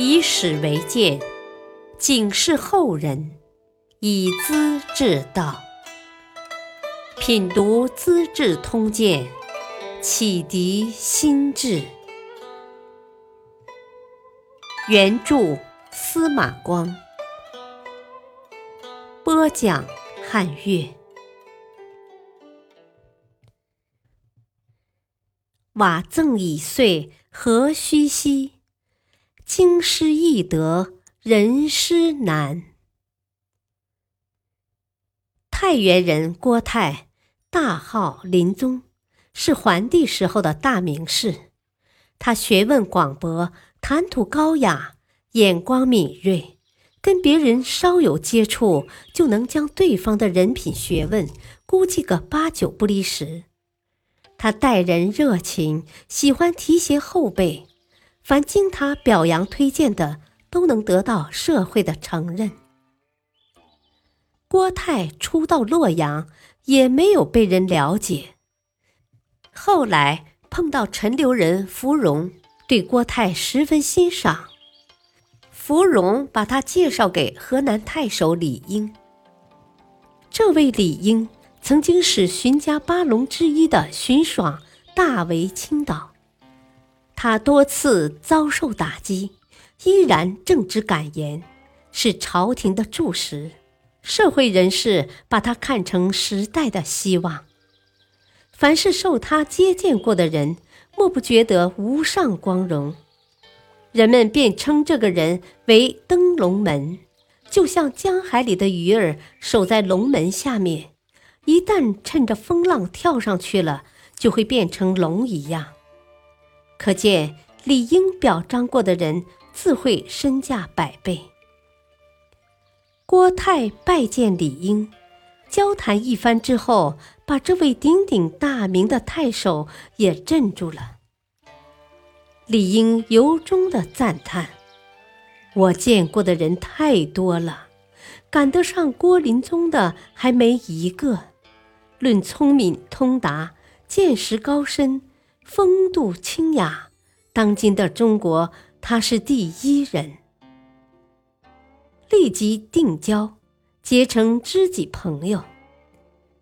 以史为鉴，警示后人，以资治道。品读《资治通鉴》，启迪心智。原著司马光，播讲汉乐。瓦赠已岁，何须惜？经师易得，人师难。太原人郭泰，大号林宗，是桓帝时候的大名士。他学问广博，谈吐高雅，眼光敏锐，跟别人稍有接触，就能将对方的人品学问估计个八九不离十。他待人热情，喜欢提携后辈，凡经他表扬推荐的，都能得到社会的承认。郭泰初到洛阳，也没有被人了解。后来碰到陈留人芙蓉，对郭泰十分欣赏，芙蓉把他介绍给河南太守李英。这位李英。曾经使荀家八龙之一的荀爽大为倾倒，他多次遭受打击，依然正直敢言，是朝廷的柱石。社会人士把他看成时代的希望，凡是受他接见过的人，莫不觉得无上光荣。人们便称这个人为登龙门，就像江海里的鱼儿守在龙门下面。一旦趁着风浪跳上去了，就会变成龙一样。可见李英表彰过的人，自会身价百倍。郭泰拜见李英，交谈一番之后，把这位鼎鼎大名的太守也镇住了。李英由衷的赞叹：“我见过的人太多了，赶得上郭林宗的还没一个。”论聪明通达、见识高深、风度清雅，当今的中国他是第一人。立即定交，结成知己朋友。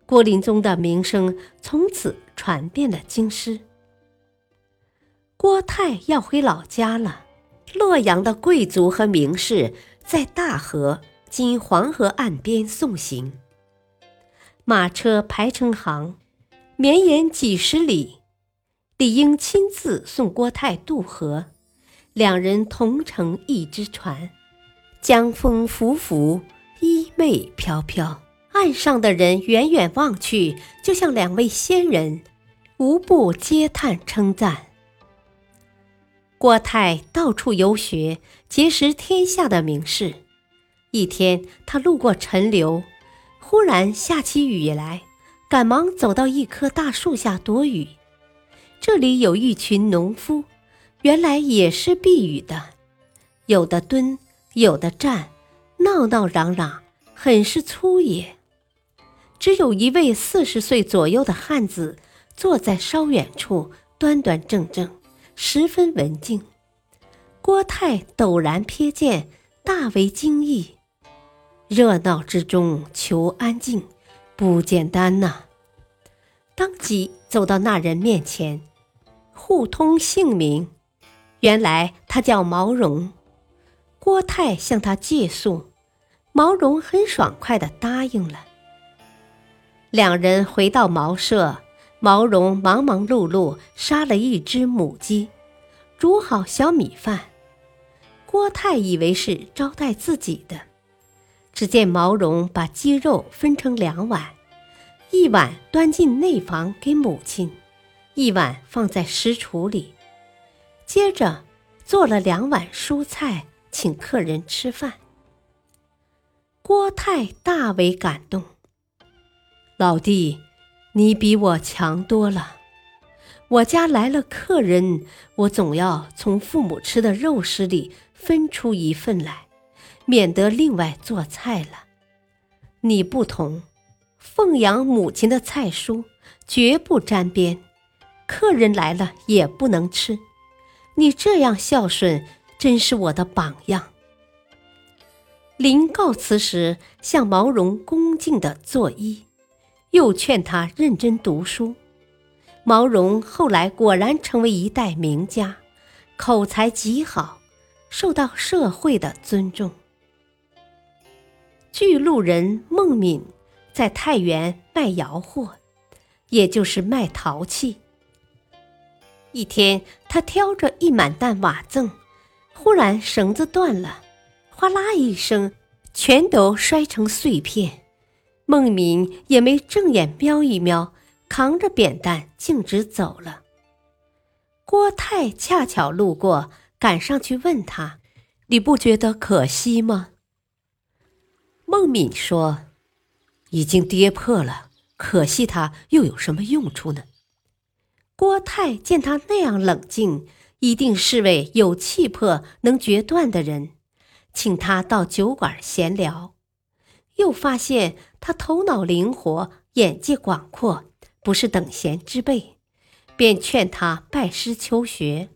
郭林宗的名声从此传遍了京师。郭泰要回老家了，洛阳的贵族和名士在大河（今黄河岸边）送行。马车排成行，绵延几十里。李应亲自送郭泰渡河，两人同乘一只船，江风拂拂，衣袂飘飘。岸上的人远远望去，就像两位仙人，无不嗟叹称赞。郭泰到处游学，结识天下的名士。一天，他路过陈留。忽然下起雨来，赶忙走到一棵大树下躲雨。这里有一群农夫，原来也是避雨的，有的蹲，有的站，闹闹嚷嚷，很是粗野。只有一位四十岁左右的汉子坐在稍远处，端端正正，十分文静。郭泰陡然瞥见，大为惊异。热闹之中求安静，不简单呐！当即走到那人面前，互通姓名。原来他叫毛荣。郭泰向他借宿，毛荣很爽快地答应了。两人回到茅舍，毛荣忙忙碌碌杀了一只母鸡，煮好小米饭。郭泰以为是招待自己的。只见毛绒把鸡肉分成两碗，一碗端进内房给母亲，一碗放在食橱里。接着做了两碗蔬菜，请客人吃饭。郭泰大为感动，老弟，你比我强多了。我家来了客人，我总要从父母吃的肉食里分出一份来。免得另外做菜了。你不同，奉养母亲的菜蔬绝不沾边，客人来了也不能吃。你这样孝顺，真是我的榜样。临告辞时，向毛绒恭敬地作揖，又劝他认真读书。毛绒后来果然成为一代名家，口才极好，受到社会的尊重。巨鹿人孟敏在太原卖窑货，也就是卖陶器。一天，他挑着一满担瓦赠，忽然绳子断了，哗啦一声，全都摔成碎片。孟敏也没正眼瞄一瞄。扛着扁担径直走了。郭泰恰巧路过，赶上去问他：“你不觉得可惜吗？”孟敏说：“已经跌破了，可惜它又有什么用处呢？”郭泰见他那样冷静，一定是位有气魄、能决断的人，请他到酒馆闲聊。又发现他头脑灵活，眼界广阔。不是等闲之辈，便劝他拜师求学。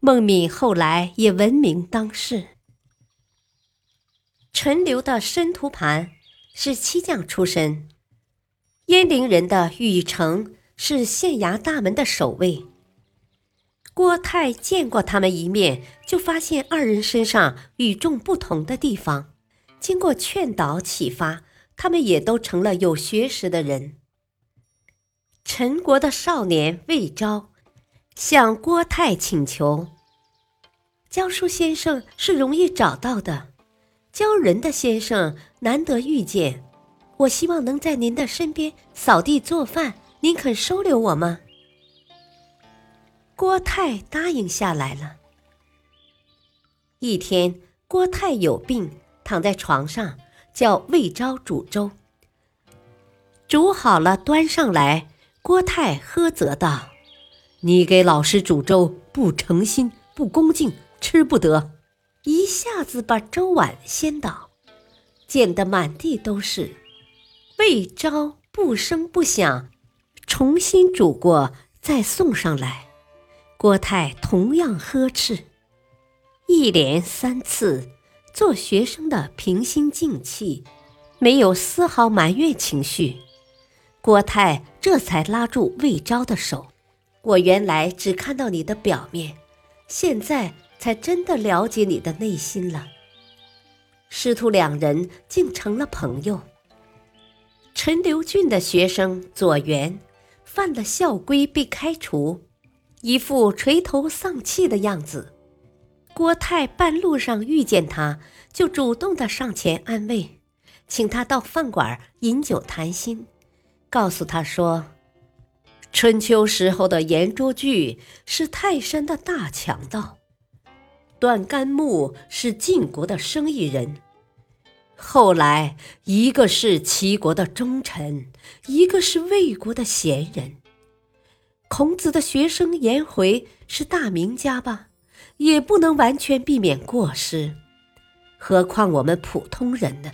孟敏后来也闻名当世。陈留的申屠盘是漆匠出身，鄢陵人的禹成是县衙大门的守卫。郭泰见过他们一面，就发现二人身上与众不同的地方。经过劝导启发，他们也都成了有学识的人。陈国的少年魏昭向郭泰请求：“教书先生是容易找到的，教人的先生难得遇见。我希望能在您的身边扫地做饭，您肯收留我吗？”郭泰答应下来了。一天，郭泰有病，躺在床上，叫魏昭煮粥。煮好了，端上来。郭泰呵责道：“你给老师煮粥不诚心、不恭敬，吃不得。”一下子把粥碗掀倒，溅得满地都是。魏昭不声不响，重新煮过，再送上来。郭泰同样呵斥，一连三次，做学生的平心静气，没有丝毫埋怨情绪。郭泰这才拉住魏昭的手。我原来只看到你的表面，现在才真的了解你的内心了。师徒两人竟成了朋友。陈留郡的学生左元犯了校规被开除，一副垂头丧气的样子。郭泰半路上遇见他，就主动的上前安慰，请他到饭馆饮酒谈心。告诉他说：“春秋时候的颜捉巨是泰山的大强盗，段干木是晋国的生意人，后来一个是齐国的忠臣，一个是魏国的贤人。孔子的学生颜回是大名家吧，也不能完全避免过失，何况我们普通人呢？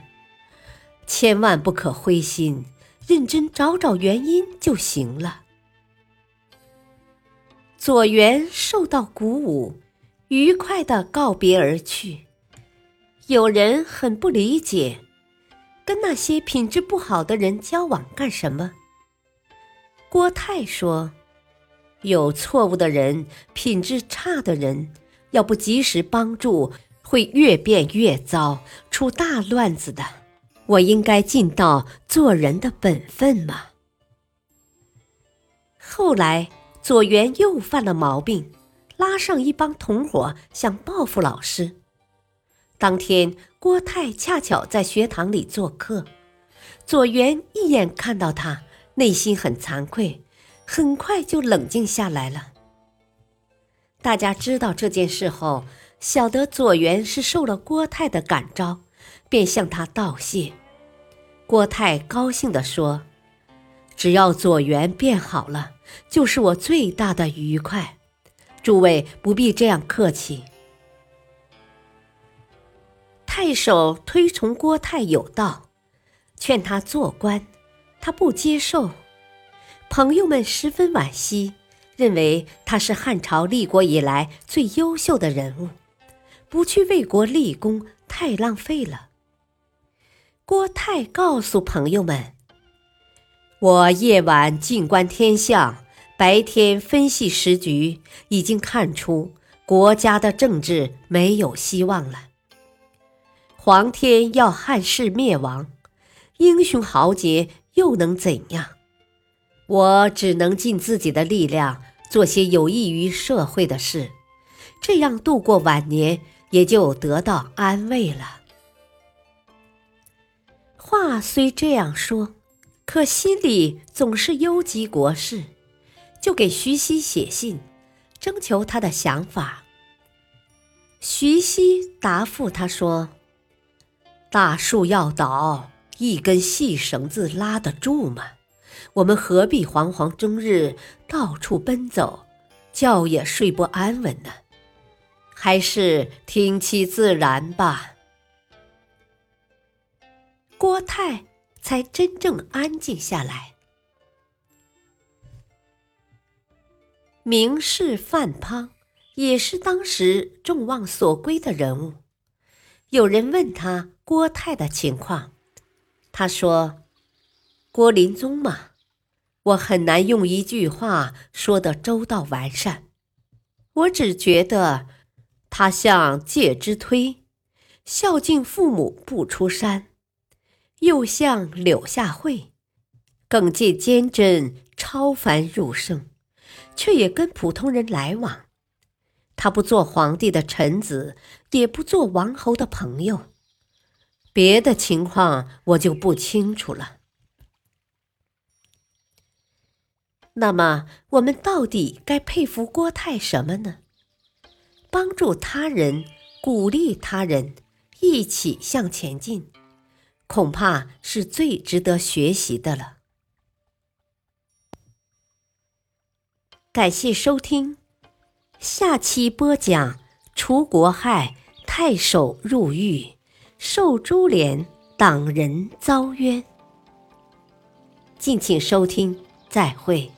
千万不可灰心。”认真找找原因就行了。左元受到鼓舞，愉快的告别而去。有人很不理解，跟那些品质不好的人交往干什么？郭泰说：“有错误的人，品质差的人，要不及时帮助，会越变越糟，出大乱子的。”我应该尽到做人的本分吗？后来左元又犯了毛病，拉上一帮同伙想报复老师。当天郭泰恰巧在学堂里做客，左元一眼看到他，内心很惭愧，很快就冷静下来了。大家知道这件事后，晓得左元是受了郭泰的感召。便向他道谢。郭泰高兴地说：“只要左元变好了，就是我最大的愉快。诸位不必这样客气。”太守推崇郭泰有道，劝他做官，他不接受。朋友们十分惋惜，认为他是汉朝立国以来最优秀的人物。不去为国立功太浪费了。郭泰告诉朋友们：“我夜晚静观天象，白天分析时局，已经看出国家的政治没有希望了。皇天要汉室灭亡，英雄豪杰又能怎样？我只能尽自己的力量，做些有益于社会的事，这样度过晚年，也就得到安慰了。”话虽这样说，可心里总是忧及国事，就给徐熙写信，征求他的想法。徐熙答复他说：“大树要倒，一根细绳子拉得住吗？我们何必惶惶终日，到处奔走，觉也睡不安稳呢？还是听其自然吧。”郭泰才真正安静下来。名士范滂也是当时众望所归的人物。有人问他郭泰的情况，他说：“郭林宗嘛，我很难用一句话说得周到完善。我只觉得他像介之推，孝敬父母不出山。”又像柳下惠，更见坚贞超凡入圣，却也跟普通人来往。他不做皇帝的臣子，也不做王侯的朋友。别的情况我就不清楚了。那么，我们到底该佩服郭泰什么呢？帮助他人，鼓励他人，一起向前进。恐怕是最值得学习的了。感谢收听，下期播讲除国害，太守入狱，受株连，党人遭冤。敬请收听，再会。